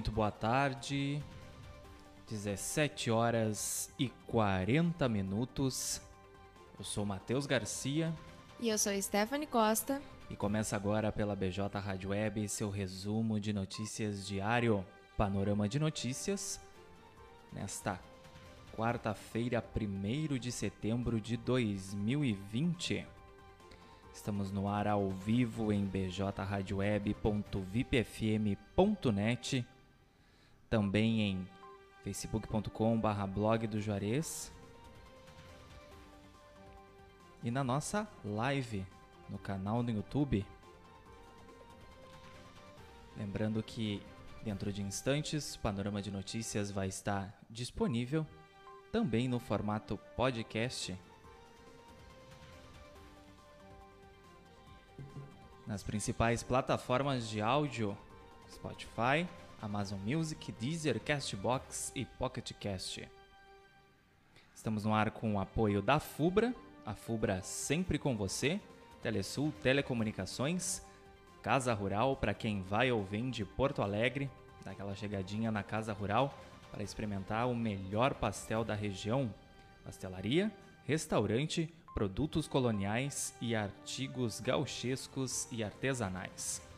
Muito boa tarde. 17 horas e 40 minutos. Eu sou Matheus Garcia. E eu sou Stephanie Costa. E começa agora pela BJ Rádio Web seu resumo de notícias diário. Panorama de notícias. Nesta quarta-feira, 1 de setembro de 2020. Estamos no ar ao vivo em bjradioweb.vipfm.net, também em facebook.com.br blog do Juarez e na nossa live no canal no YouTube. Lembrando que dentro de instantes, o Panorama de Notícias vai estar disponível também no formato podcast nas principais plataformas de áudio: Spotify, Amazon Music, Deezer, Castbox e Pocket Cast. Estamos no ar com o apoio da Fubra, a Fubra sempre com você, Telesul Telecomunicações, Casa Rural para quem vai ou vem de Porto Alegre, daquela chegadinha na Casa Rural para experimentar o melhor pastel da região, pastelaria, restaurante produtos coloniais e artigos gauchescos e artesanais.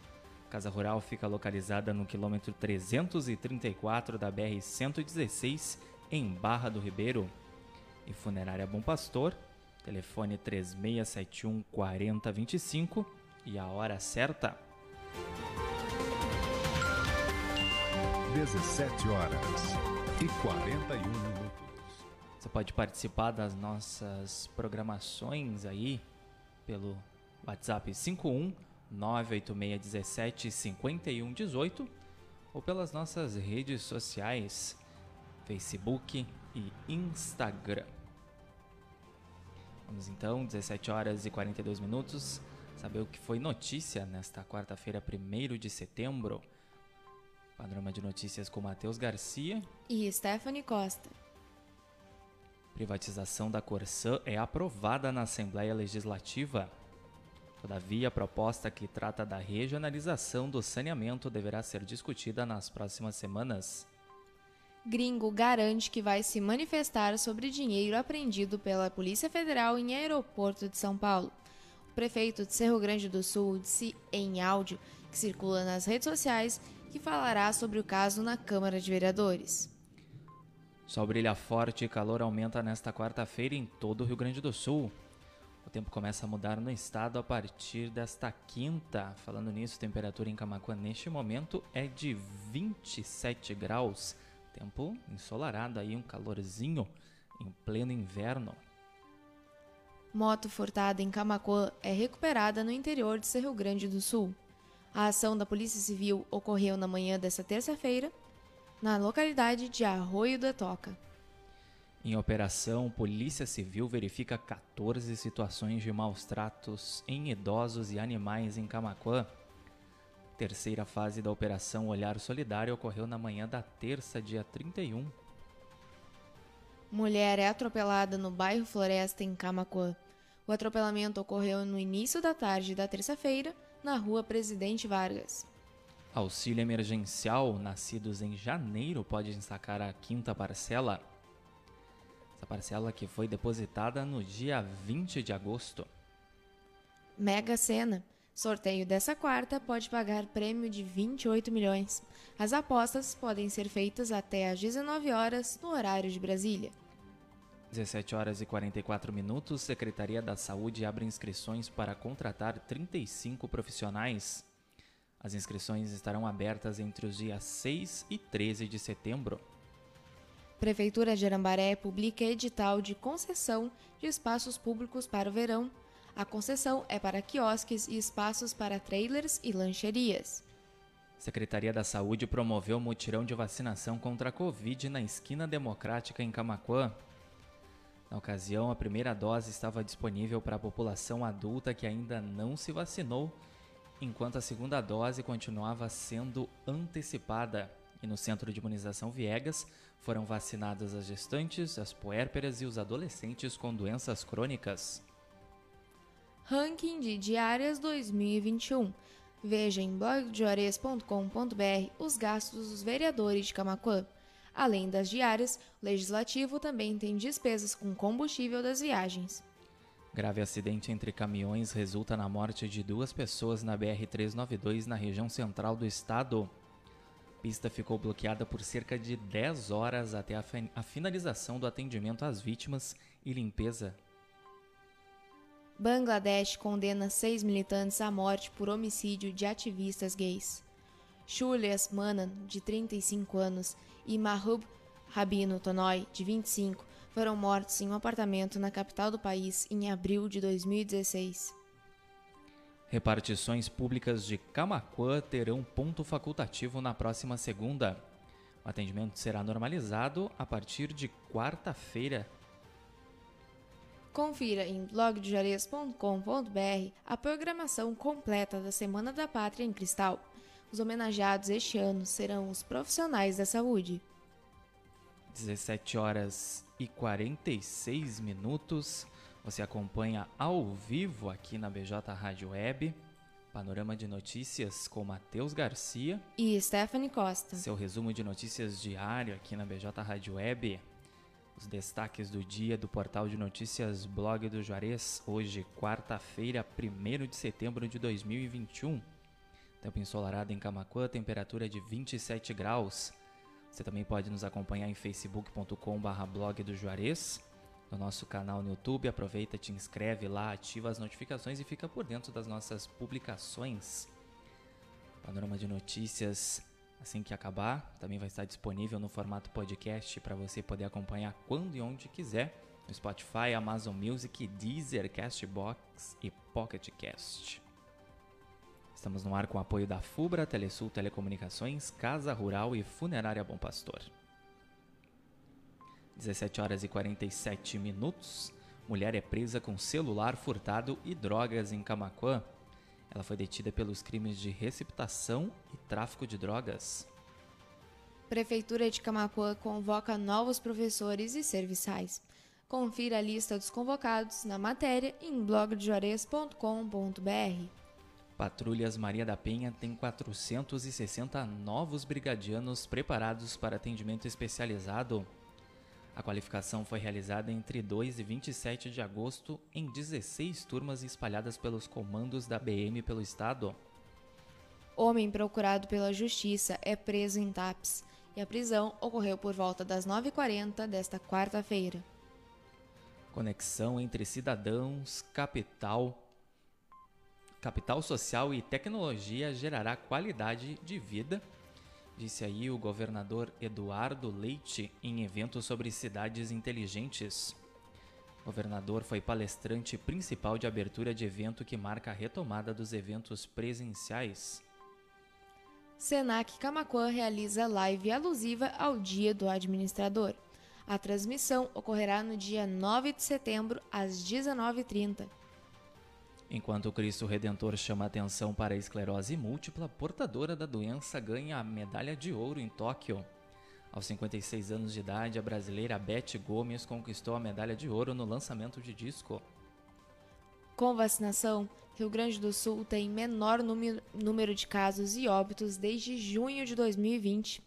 Casa Rural fica localizada no quilômetro 334 da BR-116, em Barra do Ribeiro. E Funerária Bom Pastor, telefone 3671 4025 e a hora certa. 17 horas e 41 minutos. Você pode participar das nossas programações aí pelo WhatsApp 51 98617 5118 ou pelas nossas redes sociais Facebook e Instagram. Vamos então, 17 horas e 42 minutos, saber o que foi notícia nesta quarta-feira, 1 de setembro. Panorama de notícias com Matheus Garcia e Stephanie Costa. Privatização da Corsã é aprovada na Assembleia Legislativa. Todavia, a proposta que trata da regionalização do saneamento deverá ser discutida nas próximas semanas. Gringo garante que vai se manifestar sobre dinheiro apreendido pela Polícia Federal em aeroporto de São Paulo. O prefeito de Cerro Grande do Sul disse em áudio que circula nas redes sociais que falará sobre o caso na Câmara de Vereadores. Sol brilha forte e calor aumenta nesta quarta-feira em todo o Rio Grande do Sul. Tempo começa a mudar no estado a partir desta quinta. Falando nisso, temperatura em Camacuã neste momento é de 27 graus. Tempo ensolarado aí, um calorzinho em pleno inverno. Moto furtada em Camacuã é recuperada no interior de Cerro Grande do Sul. A ação da Polícia Civil ocorreu na manhã desta terça-feira na localidade de Arroio da Toca. Em operação, Polícia Civil verifica 14 situações de maus tratos em idosos e animais em Camaquã. Terceira fase da Operação Olhar Solidário ocorreu na manhã da terça, dia 31. Mulher é atropelada no bairro Floresta, em Camaquã. O atropelamento ocorreu no início da tarde da terça-feira, na rua Presidente Vargas. Auxílio emergencial, nascidos em janeiro, podem sacar a quinta parcela. Parcela que foi depositada no dia 20 de agosto. Mega Sena. Sorteio dessa quarta pode pagar prêmio de 28 milhões. As apostas podem ser feitas até às 19 horas no horário de Brasília. 17 horas e 44 minutos, Secretaria da Saúde abre inscrições para contratar 35 profissionais as inscrições estarão abertas entre os dias 6 e 13 de setembro. Prefeitura de Arambaré publica edital de concessão de espaços públicos para o verão. A concessão é para quiosques e espaços para trailers e lancherias. Secretaria da Saúde promoveu mutirão de vacinação contra a Covid na esquina democrática em Camaquã. Na ocasião, a primeira dose estava disponível para a população adulta que ainda não se vacinou enquanto a segunda dose continuava sendo antecipada. E no Centro de Imunização Viegas foram vacinadas as gestantes, as puérperas e os adolescentes com doenças crônicas. Ranking de diárias 2021. Veja em blogdeores.com.br os gastos dos vereadores de Camaquã. Além das diárias, o Legislativo também tem despesas com combustível das viagens. Grave acidente entre caminhões resulta na morte de duas pessoas na BR-392 na região central do estado. Pista ficou bloqueada por cerca de 10 horas até a, a finalização do atendimento às vítimas e limpeza Bangladesh condena seis militantes à morte por homicídio de ativistas gays. Shulias Manan, de 35 anos, e Mahbub Rabino Tonoy, de 25, foram mortos em um apartamento na capital do país em abril de 2016. Repartições públicas de Camacuã terão ponto facultativo na próxima segunda. O atendimento será normalizado a partir de quarta-feira, Confira em blogdejarez.com.br a programação completa da Semana da Pátria em Cristal. Os homenageados este ano serão os profissionais da saúde. 17 horas e 46 minutos. Você acompanha ao vivo aqui na BJ Rádio Web. Panorama de notícias com Matheus Garcia e Stephanie Costa. Seu resumo de notícias diário aqui na BJ Rádio Web. Os destaques do dia do portal de notícias Blog do Juarez, hoje, quarta-feira, 1 de setembro de 2021. Tempo ensolarado em Camacuã, temperatura de 27 graus. Você também pode nos acompanhar em facebook.com.br blog do Juarez, no nosso canal no YouTube. Aproveita, te inscreve lá, ativa as notificações e fica por dentro das nossas publicações. Panorama de notícias Assim que acabar, também vai estar disponível no formato podcast para você poder acompanhar quando e onde quiser no Spotify, Amazon Music, Deezer, Castbox e Pocket Cast. Estamos no ar com o apoio da FUBRA, Telesul Telecomunicações, Casa Rural e Funerária Bom Pastor. 17 horas e 47 minutos. Mulher é presa com celular furtado e drogas em Camaquã. Ela foi detida pelos crimes de receptação e tráfico de drogas. Prefeitura de Camacuã convoca novos professores e serviçais. Confira a lista dos convocados na matéria em blogdejuarez.com.br. Patrulhas Maria da Penha tem 460 novos brigadianos preparados para atendimento especializado. A qualificação foi realizada entre 2 e 27 de agosto em 16 turmas espalhadas pelos comandos da BM pelo estado. Homem procurado pela justiça é preso em TAPS e a prisão ocorreu por volta das 9h40 desta quarta-feira. Conexão entre cidadãos, capital, capital social e tecnologia gerará qualidade de vida Disse aí o governador Eduardo Leite em evento sobre cidades inteligentes. O governador foi palestrante principal de abertura de evento que marca a retomada dos eventos presenciais. Senac Camacuã realiza live alusiva ao Dia do Administrador. A transmissão ocorrerá no dia 9 de setembro, às 19h30. Enquanto Cristo Redentor chama atenção para a esclerose múltipla, portadora da doença ganha a medalha de ouro em Tóquio. Aos 56 anos de idade, a brasileira Beth Gomes conquistou a medalha de ouro no lançamento de disco. Com vacinação, Rio Grande do Sul tem menor número de casos e óbitos desde junho de 2020.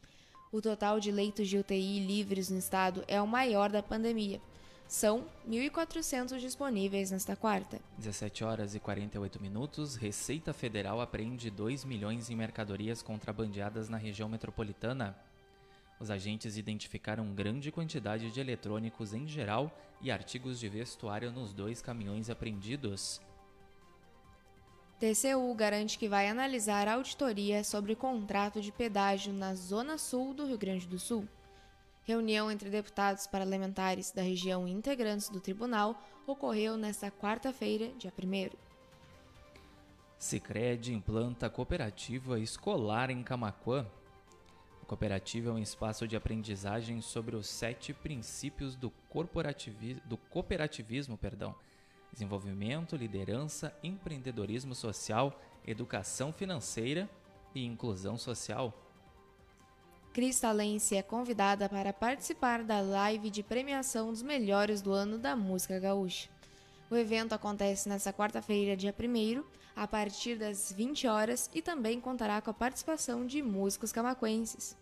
O total de leitos de UTI livres no estado é o maior da pandemia são 1.400 disponíveis nesta quarta. 17 horas e 48 minutos. Receita Federal apreende 2 milhões em mercadorias contrabandeadas na região metropolitana. Os agentes identificaram grande quantidade de eletrônicos em geral e artigos de vestuário nos dois caminhões apreendidos. TCU garante que vai analisar a auditoria sobre contrato de pedágio na zona sul do Rio Grande do Sul. Reunião entre deputados parlamentares da região e integrantes do tribunal ocorreu nesta quarta-feira, dia 1. Sicredi implanta cooperativa escolar em Camaquã. A cooperativa é um espaço de aprendizagem sobre os sete princípios do, corporativi do cooperativismo, perdão, desenvolvimento, liderança, empreendedorismo social, educação financeira e inclusão social. Cristalense é convidada para participar da live de premiação dos melhores do ano da música gaúcha. O evento acontece nesta quarta-feira, dia 1 a partir das 20 horas e também contará com a participação de músicos camaquenses.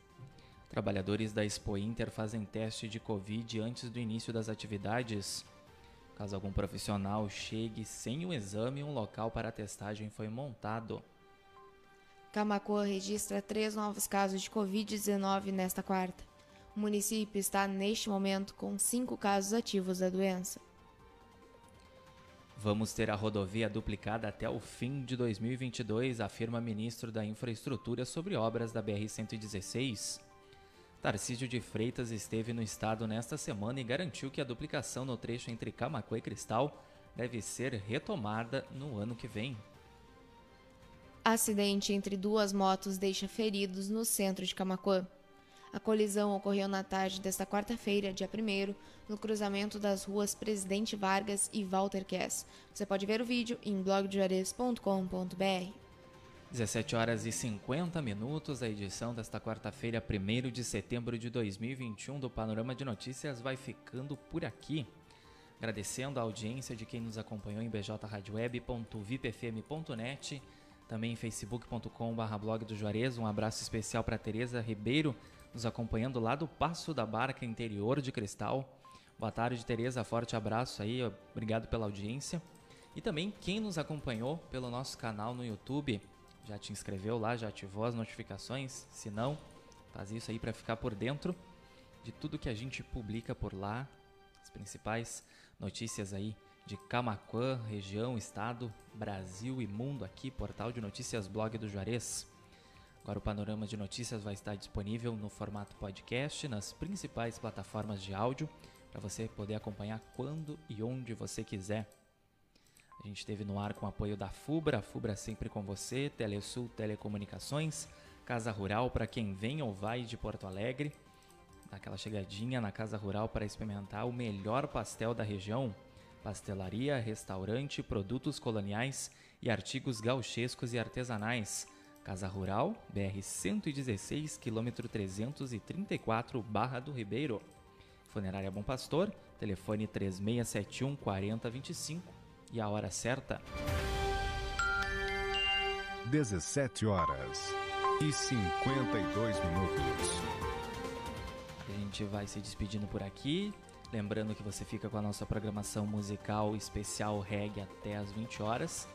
Trabalhadores da Expo Inter fazem teste de Covid antes do início das atividades. Caso algum profissional chegue sem o exame, um local para a testagem foi montado. Camacoa registra três novos casos de Covid-19 nesta quarta. O município está, neste momento, com cinco casos ativos da doença. Vamos ter a rodovia duplicada até o fim de 2022, afirma ministro da Infraestrutura sobre obras da BR-116. Tarcísio de Freitas esteve no estado nesta semana e garantiu que a duplicação no trecho entre Camacuã e Cristal deve ser retomada no ano que vem. Acidente entre duas motos deixa feridos no centro de Camacuã. A colisão ocorreu na tarde desta quarta-feira, dia 1 no cruzamento das ruas Presidente Vargas e Walter Kess. Você pode ver o vídeo em blogdejuarez.com.br. 17 horas e 50 minutos, a edição desta quarta-feira, 1 de setembro de 2021 do Panorama de Notícias vai ficando por aqui. Agradecendo a audiência de quem nos acompanhou em bjradioweb.vipfm.net, também facebook.com.br blog do Juarez. Um abraço especial para Tereza Ribeiro, nos acompanhando lá do Passo da Barca, interior de Cristal. Boa tarde, Tereza. Forte abraço aí. Obrigado pela audiência. E também quem nos acompanhou pelo nosso canal no YouTube já te inscreveu lá, já ativou as notificações? Se não, faz isso aí para ficar por dentro de tudo que a gente publica por lá, as principais notícias aí de Camaquã, região, estado, Brasil e mundo aqui, portal de notícias blog do Juarez. Agora o panorama de notícias vai estar disponível no formato podcast nas principais plataformas de áudio para você poder acompanhar quando e onde você quiser. A gente esteve no ar com apoio da FUBRA, FUBRA sempre com você, Telesul Telecomunicações, Casa Rural para quem vem ou vai de Porto Alegre. Dá aquela chegadinha na Casa Rural para experimentar o melhor pastel da região. Pastelaria, restaurante, produtos coloniais e artigos gauchescos e artesanais. Casa Rural, BR 116, quilômetro 334, Barra do Ribeiro. Funerária Bom Pastor, telefone 3671 4025 e a hora certa. 17 horas e 52 minutos. A gente vai se despedindo por aqui. Lembrando que você fica com a nossa programação musical especial reggae até as 20 horas.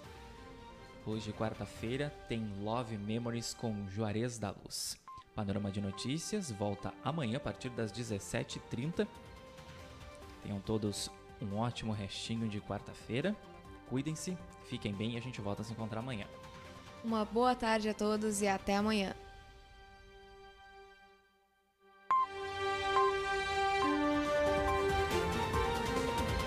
Hoje, quarta-feira, tem Love Memories com Juarez da Luz. Panorama de Notícias volta amanhã a partir das 17h30. Tenham todos um ótimo restinho de quarta-feira. Cuidem-se, fiquem bem e a gente volta a se encontrar amanhã. Uma boa tarde a todos e até amanhã.